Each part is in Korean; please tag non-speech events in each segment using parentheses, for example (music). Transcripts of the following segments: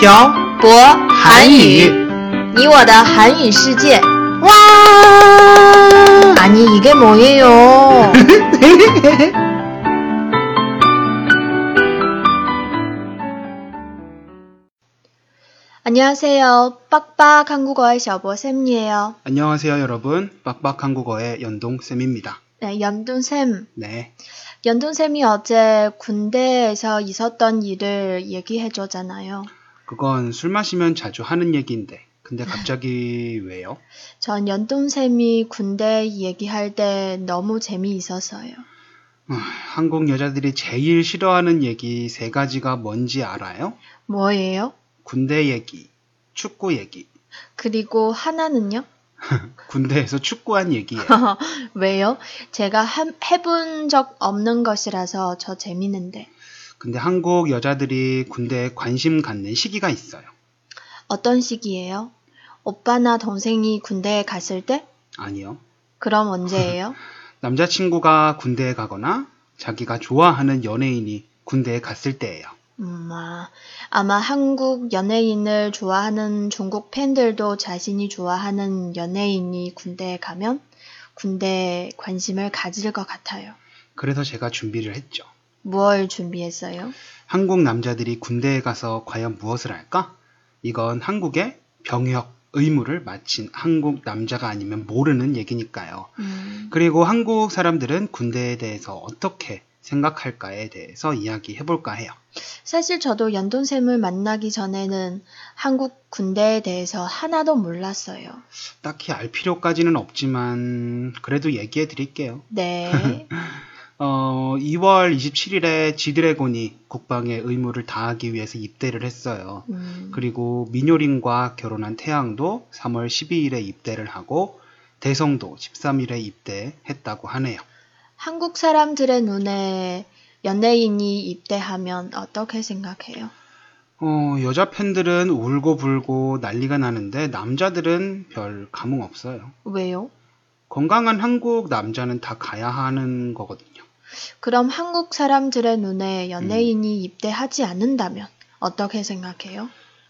漂博韩语，你我的韩语世界。 와! 아니 이게 뭐예요? (laughs) 안녕하세요. 빡빡 한국어의 셔보쌤이에요. 안녕하세요, 여러분. 빡빡 한국어의 연동쌤입니다. 네, 연돈쌤. 네. 연돈쌤이 어제 군대에서 있었던 일을 얘기해줬잖아요. 그건 술 마시면 자주 하는 얘기인데. 근데 갑자기 (laughs) 왜요? 전 연돈쌤이 군대 얘기할 때 너무 재미있었어요. 아, 한국 여자들이 제일 싫어하는 얘기 세 가지가 뭔지 알아요? 뭐예요? 군대 얘기, 축구 얘기. 그리고 하나는요? (laughs) 군대에서 축구한 얘기예요. (laughs) 왜요? 제가 한- 해본 적 없는 것이라서 저 재밌는데. 근데 한국 여자들이 군대에 관심 갖는 시기가 있어요. 어떤 시기예요? 오빠나 동생이 군대에 갔을 때? 아니요. 그럼 언제예요? (laughs) 남자친구가 군대에 가거나 자기가 좋아하는 연예인이 군대에 갔을 때예요. 음, 아, 아마 한국 연예인을 좋아하는 중국 팬들도 자신이 좋아하는 연예인이 군대에 가면 군대에 관심을 가질 것 같아요. 그래서 제가 준비를 했죠. 무얼 준비했어요? 한국 남자들이 군대에 가서 과연 무엇을 할까? 이건 한국의 병역 의무를 마친 한국 남자가 아니면 모르는 얘기니까요. 음, 그리고 한국 사람들은 군대에 대해서 어떻게 생각할까에 대해서 이야기해 볼까 해요. 사실 저도 연돈샘을 만나기 전에는 한국 군대에 대해서 하나도 몰랐어요. 딱히 알 필요까지는 없지만 그래도 얘기해 드릴게요. 네. (laughs) 어, 2월 27일에 지드래곤이 국방의 의무를 다하기 위해서 입대를 했어요. 음, 그리고 민효린과 결혼한 태양도 3월 12일에 입대를 하고 대성도 13일에 입대했다고 하네요. 한국 사람들의 눈에 연예인이 입대하면 어떻게 생각해요? 어, 여자 팬들은 울고 불고 난리가 나는데 남자들은 별 감흥 없어요. 왜요? 건강한 한국 남자는 다 가야 하는 거거든요. 그럼 한국 사람들의 눈에 음. 연예인이 입대하지 않는다면 어떻게 생각해요?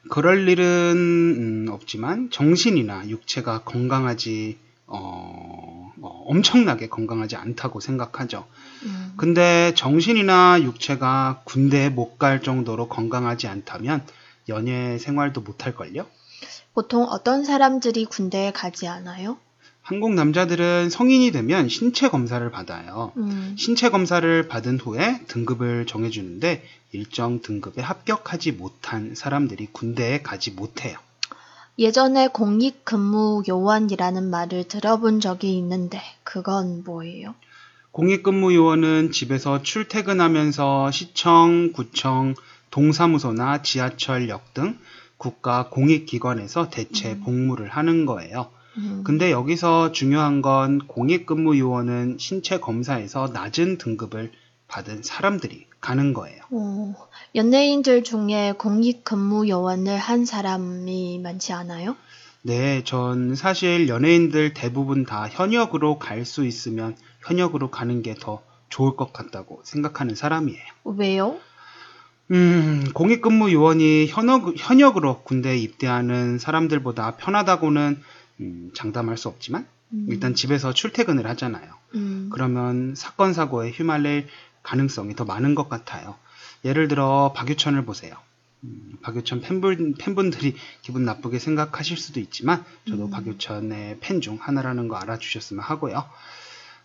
그럴 일은 음, 없지만 정신이나 육체가 건강하지 어, 어, 엄청나게 건강하지 않다고 생각하죠. 음, 근데 정신이나 육체가 군대에 못 갈 정도로 건강하지 않다면 연예 생활도 못 할걸요? 보통 어떤 사람들이 군대에 가지 않아요? 한국 남자들은 성인이 되면 신체 검사를 받아요. 음, 신체 검사를 받은 후에 등급을 정해주는데 일정 등급에 합격하지 못한 사람들이 군대에 가지 못해요. 예전에 공익 근무 요원이라는 말을 들어본 적이 있는데 그건 뭐예요? 공익 근무 요원은 집에서 출퇴근하면서 시청, 구청, 동사무소나 지하철역 등 국가 공익기관에서 대체 복무를 하는 거예요. 음, 근데 여기서 중요한 건 공익근무 요원은 신체 검사에서 낮은 등급을 받은 사람들이 가는 거예요. 어, 연예인들 중에 공익근무 요원을 한 사람이 많지 않아요? 네, 전 사실 연예인들 대부분 다 현역으로 갈 수 있으면 현역으로 가는 게 더 좋을 것 같다고 생각하는 사람이에요. 왜요? 음, 공익근무 요원이 현역, 현역으로 군대에 입대하는 사람들보다 편하다고는 음, 장담할 수 없지만 음, 일단 집에서 출퇴근을 하잖아요. 음, 그러면 사건 사고에 휘말릴 가능성이 더 많은 것 같아요. 예를 들어 박유천을 보세요. 음, 박유천 팬분, 팬분들이 기분 나쁘게 생각하실 수도 있지만 저도 음. 박유천의 팬 중 하나라는 거 알아주셨으면 하고요.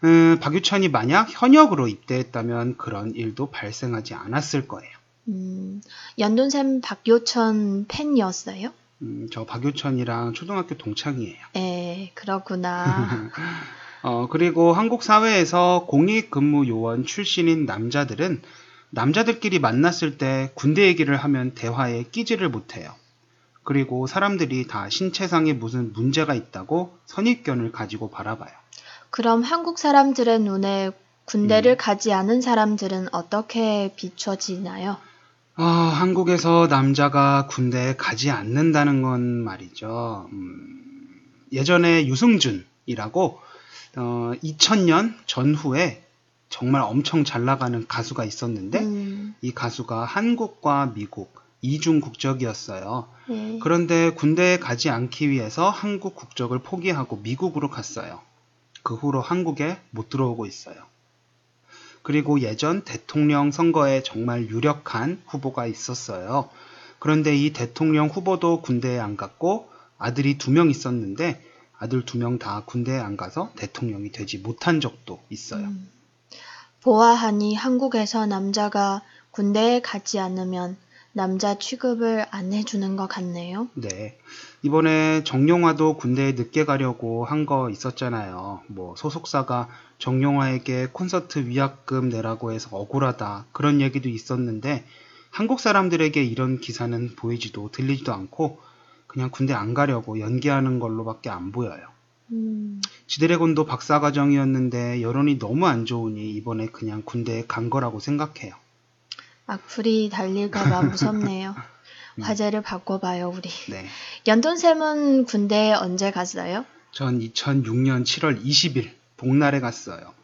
음, 박유천이 만약 현역으로 입대했다면 그런 일도 발생하지 않았을 거예요. 음, 연돈샘 박요천 팬이었어요? 음, 저 박유천이랑 초등학교 동창이에요. 에, 그렇구나. (laughs) 어, 그리고 한국 사회에서 공익 근무 요원 출신인 남자들은 남자들끼리 만났을 때 군대 얘기를 하면 대화에 끼지를 못해요. 그리고 사람들이 다 신체상에 무슨 문제가 있다고 선입견을 가지고 바라봐요. 그럼 한국 사람들의 눈에 군대를 음. 가지 않은 사람들은 어떻게 비춰지나요? 아, 한국에서 남자가 군대에 가지 않는다는 건 말이죠. 음, 예전에 유승준이라고 어, 2000년 전후에 정말 엄청 잘 나가는 가수가 있었는데 음, 이 가수가 한국과 미국 이중 국적이었어요. 네. 그런데 군대에 가지 않기 위해서 한국 국적을 포기하고 미국으로 갔어요. 그 후로 한국에 못 들어오고 있어요. 그리고 예전 대통령 선거에 정말 유력한 후보가 있었어요. 그런데 이 대통령 후보도 군대에 안 갔고 아들이 두 명 있었는데 아들 두 명 다 군대에 안 가서 대통령이 되지 못한 적도 있어요. 음. 보아하니 한국에서 남자가 군대에 가지 않으면 남자 취급을 안 해주는 것 같네요. 네. 이번에 정용화도 군대에 늦게 가려고 한 거 있었잖아요. 뭐 소속사가 정용화에게 콘서트 위약금 내라고 해서 억울하다. 그런 얘기도 있었는데 한국 사람들에게 이런 기사는 보이지도 들리지도 않고 그냥 군대 안 가려고 연기하는 걸로밖에 안 보여요. 음, 지드래곤도 박사과정이었는데 여론이 너무 안 좋으니 이번에 그냥 군대에 간 거라고 생각해요. 악플이 달릴까봐 (laughs) 무섭네요. 음. 화제를 바꿔봐요, 우리. 네. 연돈쌤은 군대에 언제 갔어요? 전 2006년 7월 20일 복날에 갔어요.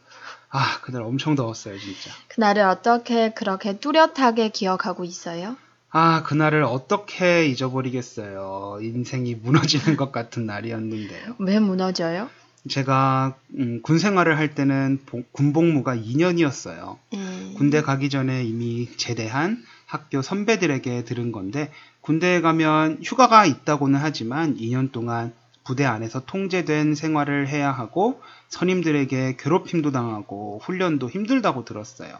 아, 그날 엄청 더웠어요, 진짜. 그날을 어떻게 그렇게 뚜렷하게 기억하고 있어요? 아, 그날을 어떻게 잊어버리겠어요. 인생이 무너지는 것 같은 날이었는데요. 왜 무너져요? 제가 음, 군 생활을 할 때는 보- 군복무가 2년이었어요. 음, 군대 가기 전에 이미 제대한 학교 선배들에게 들은 건데 군대에 가면 휴가가 있다고는 하지만 2년 동안 부대 안에서 통제된 생활을 해야 하고 선임들에게 괴롭힘도 당하고 훈련도 힘들다고 들었어요.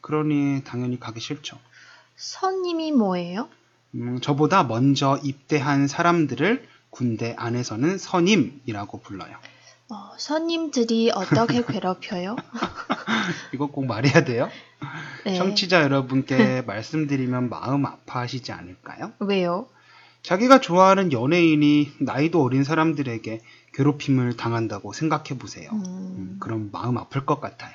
그러니 당연히 가기 싫죠. 선임이 뭐예요? 음, 저보다 먼저 입대한 사람들을 군대 안에서는 선임이라고 불러요. 어, 선임들이 어떻게 (laughs) 괴롭혀요? (laughs) 이거 꼭 말해야 돼요? 네. 청취자 여러분께 (laughs) 말씀드리면 마음 아파하시지 않을까요? 왜요? 자기가 좋아하는 연예인이 나이도 어린 사람들에게 괴롭힘을 당한다고 생각해 보세요. 음, 음, 그럼 마음 아플 것 같아요.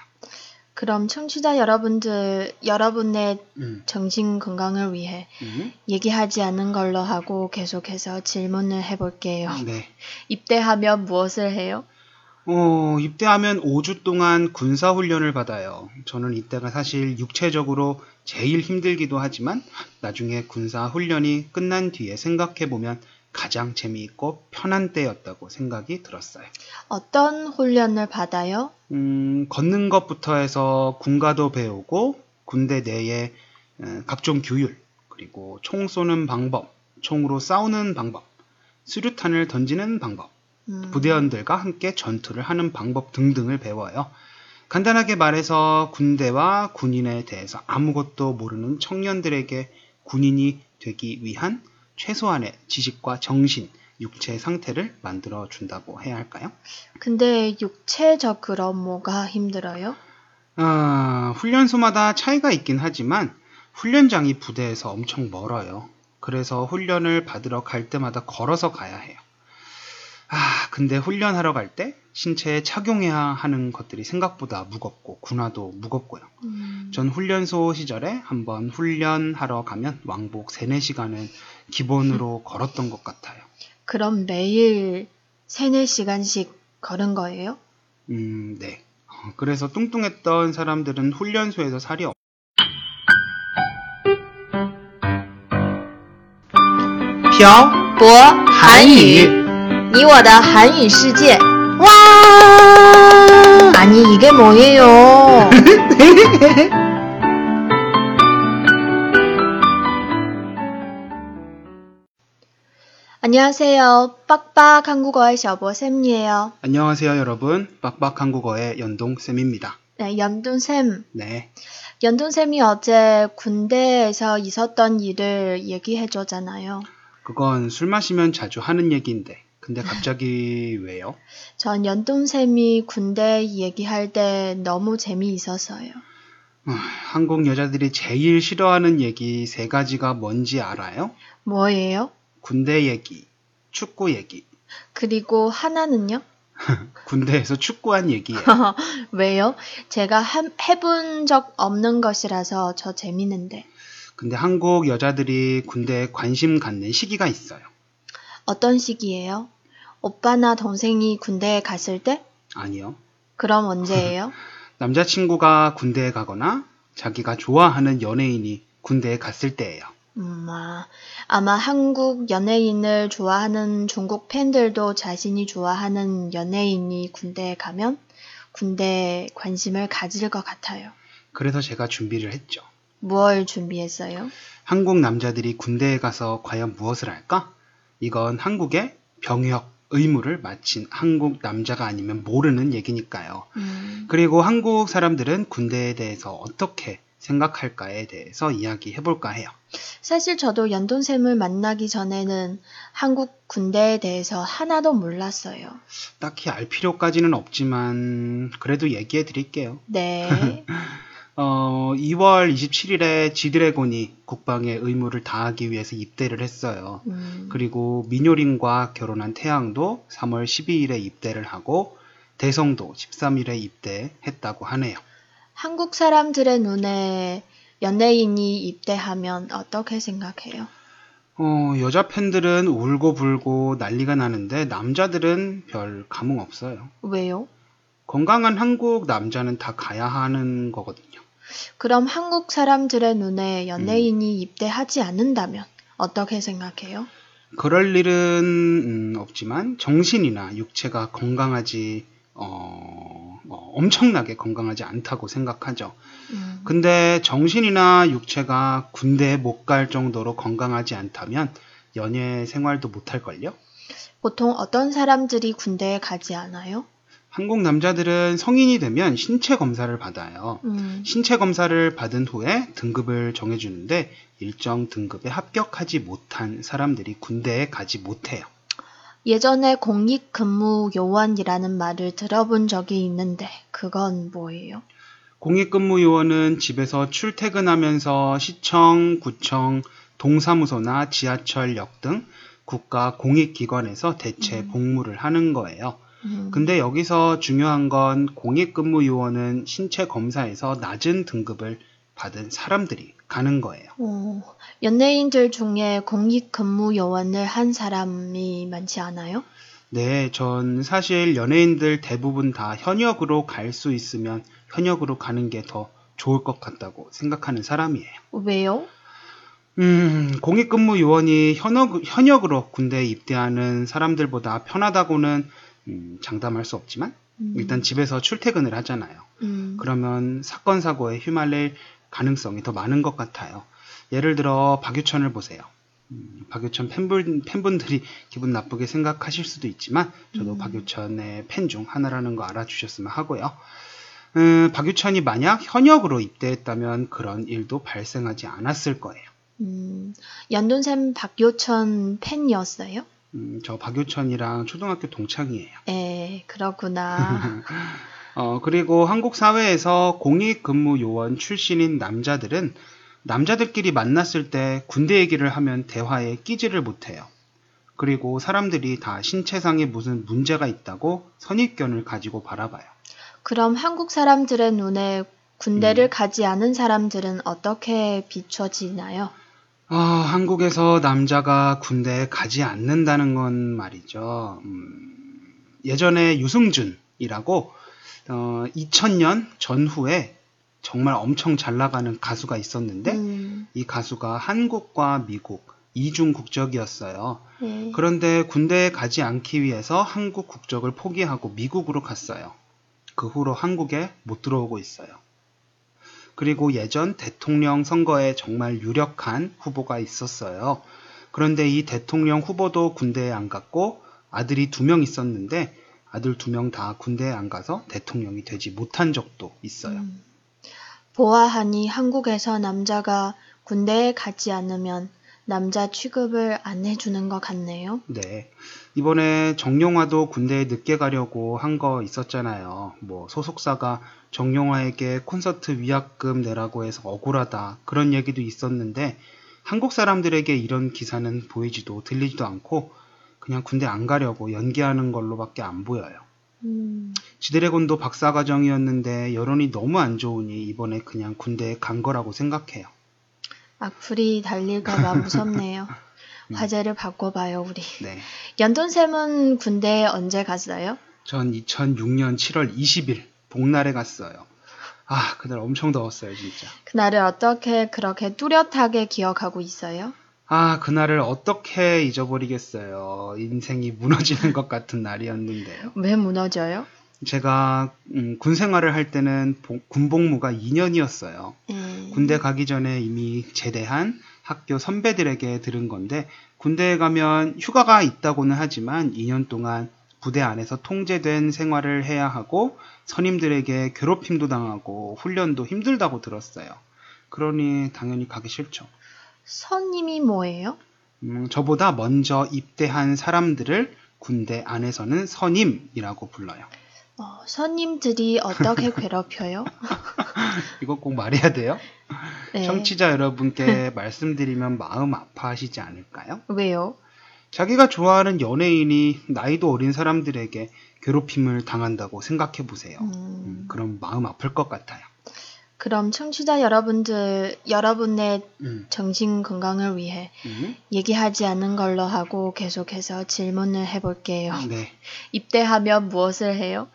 그럼 청취자 여러분들, 여러분의 음, 정신 건강을 위해 음, 얘기하지 않는 걸로 하고 계속해서 질문을 해볼게요. 네. 입대하면 무엇을 해요? 어, 입대하면 5주 동안 군사훈련을 받아요. 저는 이때가 사실 육체적으로 제일 힘들기도 하지만 나중에 군사훈련이 끝난 뒤에 생각해보면 가장 재미있고 편한 때였다고 생각이 들었어요. 어떤 훈련을 받아요? 음, 걷는 것부터 해서 군가도 배우고 군대 내에 에, 각종 규율, 그리고 총 쏘는 방법, 총으로 싸우는 방법, 수류탄을 던지는 방법, 음, 부대원들과 함께 전투를 하는 방법 등등을 배워요. 간단하게 말해서 군대와 군인에 대해서 아무것도 모르는 청년들에게 군인이 되기 위한 최소한의 지식과 정신, 육체 상태를 만들어 준다고 해야 할까요? 근데 육체적으로 뭐가 힘들어요? 아, 훈련소마다 차이가 있긴 하지만 훈련장이 부대에서 엄청 멀어요. 그래서 훈련을 받으러 갈 때마다 걸어서 가야 해요. 아, 근데 훈련하러 갈 때 신체에 착용해야 하는 것들이 생각보다 무겁고 군화도 무겁고요. 음. 전 훈련소 시절에 한번 훈련하러 가면 왕복 3, 4시간은 기본으로 음. (laughs) 걸었던 것 같아요. 그럼 매일 3, 4시간씩 걸은 거예요? 음, 네. 어, 그래서 뚱뚱했던 사람들은 훈련소에서 살이 없... 표, 보, 한유 你我的韩语世界 와! 아니 이게 뭐예요? (laughs) 안녕하세요. 빡빡 한국어의 셔보쌤이에요. 안녕하세요, 여러분. 빡빡 한국어의 연동쌤입니다. 네, 연돈쌤. 네. 연돈쌤이 어제 군대에서 있었던 일을 얘기해줬잖아요. 그건 술 마시면 자주 하는 얘기인데. 근데 갑자기 왜요? (laughs) 전 연돈쌤이 군대 얘기할 때 너무 재미있었어요. 아, 한국 여자들이 제일 싫어하는 얘기 세 가지가 뭔지 알아요? 뭐예요? 군대 얘기, 축구 얘기. 그리고 하나는요? (laughs) 군대에서 축구한 얘기예요. (laughs) 왜요? 제가 한- 해본 적 없는 것이라서 저 재밌는데. 근데 한국 여자들이 군대에 관심 갖는 시기가 있어요. 어떤 시기예요? 오빠나 동생이 군대에 갔을 때? 아니요. 그럼 언제예요? (laughs) 남자친구가 군대에 가거나 자기가 좋아하는 연예인이 군대에 갔을 때예요. 음, 아, 아마 한국 연예인을 좋아하는 중국 팬들도 자신이 좋아하는 연예인이 군대에 가면 군대에 관심을 가질 것 같아요. 그래서 제가 준비를 했죠. 무얼 준비했어요? 한국 남자들이 군대에 가서 과연 무엇을 할까? 이건 한국의 병역 의무를 마친 한국 남자가 아니면 모르는 얘기니까요. 음, 그리고 한국 사람들은 군대에 대해서 어떻게 생각할까에 대해서 이야기해 볼까 해요. 사실 저도 연돈샘을 만나기 전에는 한국 군대에 대해서 하나도 몰랐어요. 딱히 알 필요까지는 없지만 그래도 얘기해 드릴게요. 네. (laughs) 어, 2월 27일에 지드래곤이 국방의 의무를 다하기 위해서 입대를 했어요. 음, 그리고 민효린과 결혼한 태양도 3월 12일에 입대를 하고 대성도 13일에 입대했다고 하네요. 한국 사람들의 눈에 연예인이 입대하면 어떻게 생각해요? 어, 여자 팬들은 울고 불고 난리가 나는데 남자들은 별 감흥 없어요. 왜요? 건강한 한국 남자는 다 가야 하는 거거든요. 그럼 한국 사람들의 눈에 음. 연예인이 입대하지 않는다면 어떻게 생각해요? 그럴 일은 음, 없지만 정신이나 육체가 건강하지 어, 어, 엄청나게 건강하지 않다고 생각하죠. 음, 근데 정신이나 육체가 군대에 못 갈 정도로 건강하지 않다면 연예 생활도 못 할걸요? 보통 어떤 사람들이 군대에 가지 않아요? 한국 남자들은 성인이 되면 신체 검사를 받아요. 음, 신체 검사를 받은 후에 등급을 정해주는데 일정 등급에 합격하지 못한 사람들이 군대에 가지 못해요. 예전에 공익근무 요원이라는 말을 들어본 적이 있는데 그건 뭐예요? 공익근무 요원은 집에서 출퇴근하면서 시청, 구청, 동사무소나 지하철역 등 국가 공익기관에서 대체 음. 복무를 하는 거예요. 음, 근데 여기서 중요한 건 공익근무 요원은 신체 검사에서 낮은 등급을 받은 사람들이 가는 거예요. 어, 연예인들 중에 공익근무 요원을 한 사람이 많지 않아요? 네, 전 사실 연예인들 대부분 다 현역으로 갈 수 있으면 현역으로 가는 게 더 좋을 것 같다고 생각하는 사람이에요. 왜요? 음, 공익근무 요원이 현역, 현역으로 군대에 입대하는 사람들보다 편하다고는 음, 장담할 수 없지만 음, 일단 집에서 출퇴근을 하잖아요. 음, 그러면 사건 사고에 휘말릴 가능성이 더 많은 것 같아요. 예를 들어 박유천을 보세요. 음, 박유천 팬분, 팬분들이 기분 나쁘게 생각하실 수도 있지만 저도 음. 박유천의 팬 중 하나라는 거 알아주셨으면 하고요. 음, 박유천이 만약 현역으로 입대했다면 그런 일도 발생하지 않았을 거예요. 음, 연돈샘 박요천 팬이었어요? 음, 저 박유천이랑 초등학교 동창이에요. 에, 그렇구나. (laughs) 어, 그리고 한국 사회에서 공익 근무 요원 출신인 남자들은 남자들끼리 만났을 때 군대 얘기를 하면 대화에 끼지를 못해요. 그리고 사람들이 다 신체상에 무슨 문제가 있다고 선입견을 가지고 바라봐요. 그럼 한국 사람들의 눈에 군대를 음. 가지 않은 사람들은 어떻게 비춰지나요? 아, 한국에서 남자가 군대에 가지 않는다는 건 말이죠. 음, 예전에 유승준이라고 어, 2000년 전후에 정말 엄청 잘 나가는 가수가 있었는데 음, 이 가수가 한국과 미국 이중 국적이었어요. 네. 그런데 군대에 가지 않기 위해서 한국 국적을 포기하고 미국으로 갔어요. 그 후로 한국에 못 들어오고 있어요. 그리고 예전 대통령 선거에 정말 유력한 후보가 있었어요. 그런데 이 대통령 후보도 군대에 안 갔고 아들이 두 명 있었는데 아들 두 명 다 군대에 안 가서 대통령이 되지 못한 적도 있어요. 음. 보아하니 한국에서 남자가 군대에 가지 않으면 남자 취급을 안 해주는 것 같네요. 네. 이번에 정용화도 군대에 늦게 가려고 한 거 있었잖아요. 뭐 소속사가 정용화에게 콘서트 위약금 내라고 해서 억울하다. 그런 얘기도 있었는데 한국 사람들에게 이런 기사는 보이지도 들리지도 않고 그냥 군대 안 가려고 연기하는 걸로밖에 안 보여요. 음, 지드래곤도 박사과정이었는데 여론이 너무 안 좋으니 이번에 그냥 군대에 간 거라고 생각해요. 악플이 달릴까봐 (laughs) 무섭네요. 음. 화제를 바꿔봐요, 우리. 네. 연돈샘은 군대에 언제 갔어요? 전 2006년 7월 20일 복날에 갔어요. 아, 그날 엄청 더웠어요, 진짜. 그날을 어떻게 그렇게 뚜렷하게 기억하고 있어요? 아, 그날을 어떻게 잊어버리겠어요. 인생이 무너지는 것 같은 날이었는데요. 왜 무너져요? 제가 음, 군 생활을 할 때는 보- 군복무가 2년이었어요. 음, 군대 가기 전에 이미 제대한 학교 선배들에게 들은 건데 군대에 가면 휴가가 있다고는 하지만 2년 동안 부대 안에서 통제된 생활을 해야 하고 선임들에게 괴롭힘도 당하고 훈련도 힘들다고 들었어요. 그러니 당연히 가기 싫죠. 선임이 뭐예요? 음, 저보다 먼저 입대한 사람들을 군대 안에서는 선임이라고 불러요. 어, 선임들이 어떻게 (laughs) 괴롭혀요? (laughs) 이거 꼭 말해야 돼요? 네. 청취자 여러분께 (laughs) 말씀드리면 마음 아파하시지 않을까요? 왜요? 자기가 좋아하는 연예인이 나이도 어린 사람들에게 괴롭힘을 당한다고 생각해 보세요. 음, 음, 그럼 마음 아플 것 같아요. 그럼 청취자 여러분들, 여러분의 음, 정신 건강을 위해 음, 얘기하지 않은 걸로 하고 계속해서 질문을 해볼게요. 네. (laughs) 입대하면 무엇을 해요?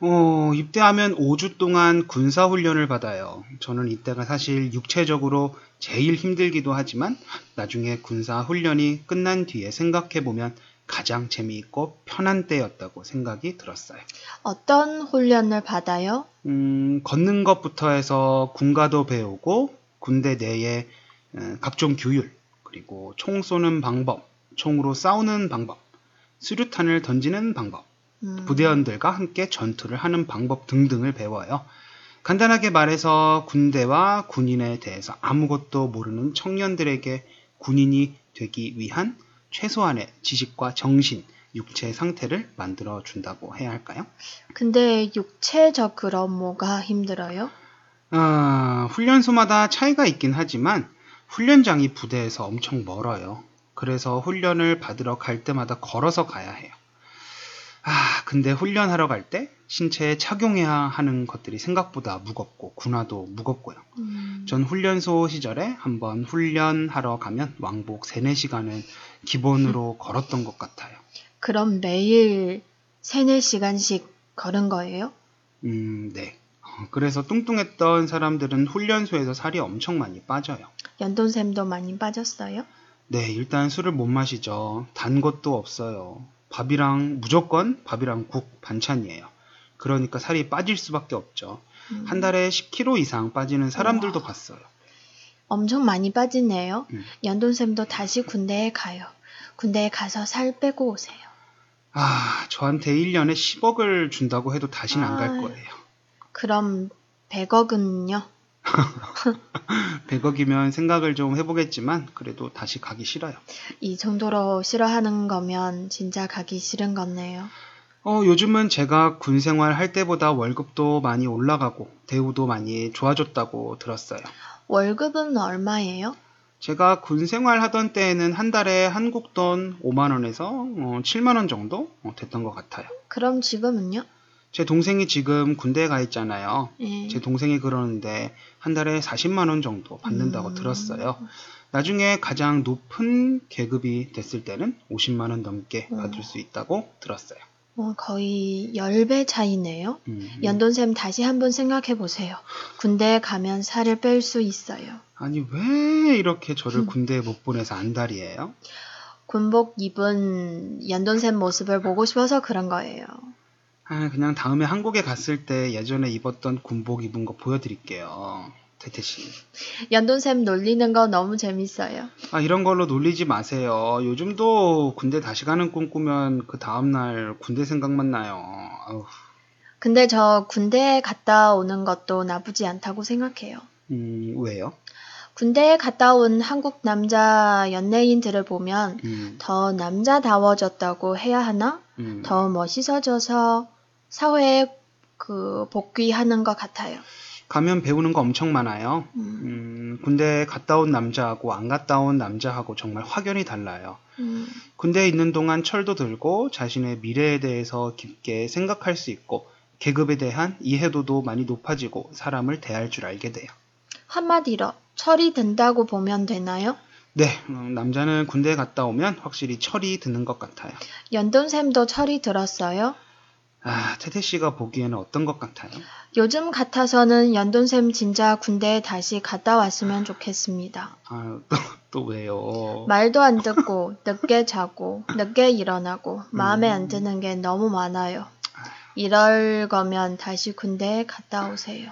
어, 입대하면 5주 동안 군사훈련을 받아요. 저는 이때가 사실 육체적으로 제일 힘들기도 하지만 나중에 군사훈련이 끝난 뒤에 생각해보면 가장 재미있고 편한 때였다고 생각이 들었어요. 어떤 훈련을 받아요? 음, 걷는 것부터 해서 군가도 배우고 군대 내에 어, 각종 규율, 그리고 총 쏘는 방법, 총으로 싸우는 방법, 수류탄을 던지는 방법, 음, 부대원들과 함께 전투를 하는 방법 등등을 배워요. 간단하게 말해서 군대와 군인에 대해서 아무것도 모르는 청년들에게 군인이 되기 위한 최소한의 지식과 정신, 육체 상태를 만들어 준다고 해야 할까요? 근데 육체적으로 뭐가 힘들어요? 아, 훈련소마다 차이가 있긴 하지만 훈련장이 부대에서 엄청 멀어요. 그래서 훈련을 받으러 갈 때마다 걸어서 가야 해요. 아, 근데 훈련하러 갈 때 신체에 착용해야 하는 것들이 생각보다 무겁고 군화도 무겁고요. 음, 전 훈련소 시절에 한번 훈련하러 가면 왕복 3, 4시간은 기본으로 (laughs) 걸었던 것 같아요. 그럼 매일 3, 4시간씩 걸은 거예요? 음, 네. 어, 그래서 뚱뚱했던 사람들은 훈련소에서 살이 엄청 많이 빠져요. 연돈샘도 많이 빠졌어요? 네, 일단 술을 못 마시죠. 단 것도 없어요. 밥이랑 무조건 밥이랑 국 반찬이에요. 그러니까 살이 빠질 수밖에 없죠. 음, 한 달에 10kg 이상 빠지는 사람들도 봤어요. 엄청 많이 빠지네요. 음. 연돈샘도 다시 군대에 가요. 군대에 가서 살 빼고 오세요. 아, 저한테 1년에 10억을 준다고 해도 다시는 안갈 아. 거예요. 그럼 100억은요? (laughs) 100억이면 생각을 좀 해보겠지만 그래도 다시 가기 싫어요. 이 정도로 싫어하는 거면 진짜 가기 싫은 거네요. 어, 요즘은 제가 군 생활 할 때보다 월급도 많이 올라가고 대우도 많이 좋아졌다고 들었어요. 월급은 얼마예요? 제가 군 생활 하던 때에는 한 달에 한국 돈 5만 원에서 어, 7만 원 정도 어, 됐던 것 같아요. 그럼 지금은요? 제 동생이 지금 군대에 가 있잖아요. 예. 제 동생이 그러는데 한 달에 40만 원 정도 받는다고 음. 들었어요. 나중에 가장 높은 계급이 됐을 때는 50만 원 넘게 음. 받을 수 있다고 들었어요. 어, 거의 10배 차이네요. 음, 연돈샘 다시 한번 생각해 보세요. 군대에 가면 살을 뺄 수 있어요. 아니 왜 이렇게 저를 음. 군대에 못 보내서 안달이에요? 군복 입은 연돈샘 모습을 보고 싶어서 그런 거예요. 아, 그냥 다음에 한국에 갔을 때 예전에 입었던 군복 입은 거 보여드릴게요. 태태 씨. 연돈샘 놀리는 거 너무 재밌어요. 아, 이런 걸로 놀리지 마세요. 요즘도 군대 다시 가는 꿈 꾸면 그 다음날 군대 생각만 나요. 아우, 근데 저 군대에 갔다 오는 것도 나쁘지 않다고 생각해요. 음, 왜요? 군대에 갔다 온 한국 남자 연예인들을 보면 음, 더 남자다워졌다고 해야 하나? 음. 더 멋있어져서 사회에 그 복귀하는 것 같아요. 가면 배우는 거 엄청 많아요. 음, 음, 군대 갔다 온 남자하고 안 갔다 온 남자하고 정말 확연히 달라요. 음, 군대에 있는 동안 철도 들고 자신의 미래에 대해서 깊게 생각할 수 있고 계급에 대한 이해도도 많이 높아지고 사람을 대할 줄 알게 돼요. 한마디로 철이 든다고 보면 되나요? 네, 음, 남자는 군대에 갔다 오면 확실히 철이 드는 것 같아요. 연돈샘도 철이 들었어요? 아, 태태 씨가 보기에는 어떤 것 같아요? 요즘 같아서는 연돈샘 진짜 군대에 다시 갔다 왔으면 좋겠습니다. 아, 또, 또 왜요? 말도 안 듣고 늦게 자고 늦게 일어나고 마음에 음. 안 드는 게 너무 많아요. 이럴 거면 다시 군대에 갔다 오세요.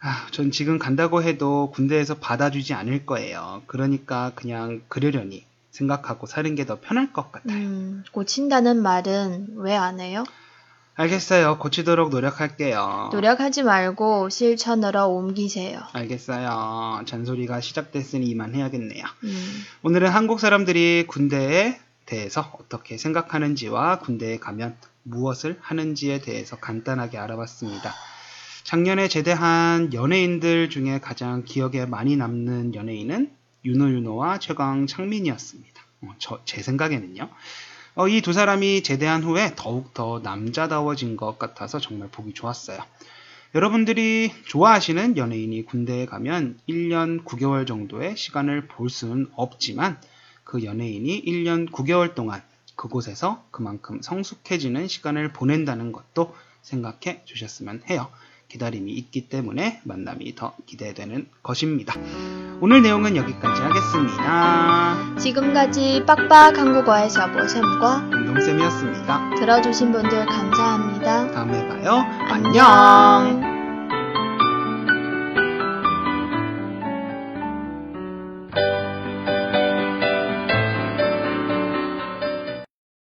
아, 전 지금 간다고 해도 군대에서 받아주지 않을 거예요. 그러니까 그냥 그러려니 생각하고 사는 게 더 편할 것 같아요. 음, 고친다는 말은 왜 안 해요? 알겠어요. 고치도록 노력할게요. 노력하지 말고 실천으로 옮기세요. 알겠어요. 잔소리가 시작됐으니 이만해야겠네요. 음, 오늘은 한국 사람들이 군대에 대해서 어떻게 생각하는지와 군대에 가면 무엇을 하는지에 대해서 간단하게 알아봤습니다. 작년에 제대한 연예인들 중에 가장 기억에 많이 남는 연예인은 윤호윤호와 최강 창민이었습니다. 어, 저, 제 생각에는요. 어, 이 두 사람이 제대한 후에 더욱 더 남자다워진 것 같아서 정말 보기 좋았어요. 여러분들이 좋아하시는 연예인이 군대에 가면 1년 9개월 정도의 시간을 볼 수는 없지만 그 연예인이 1년 9개월 동안 그곳에서 그만큼 성숙해지는 시간을 보낸다는 것도 생각해 주셨으면 해요. 기다림이 있기 때문에 만남이 더 기대되는 것입니다. 오늘 내용은 여기까지 하겠습니다. 지금까지 빡빡 한국어의 샤보쌤과 운동쌤이었습니다. 들어주신 분들 감사합니다. 다음에 봐요. 안녕!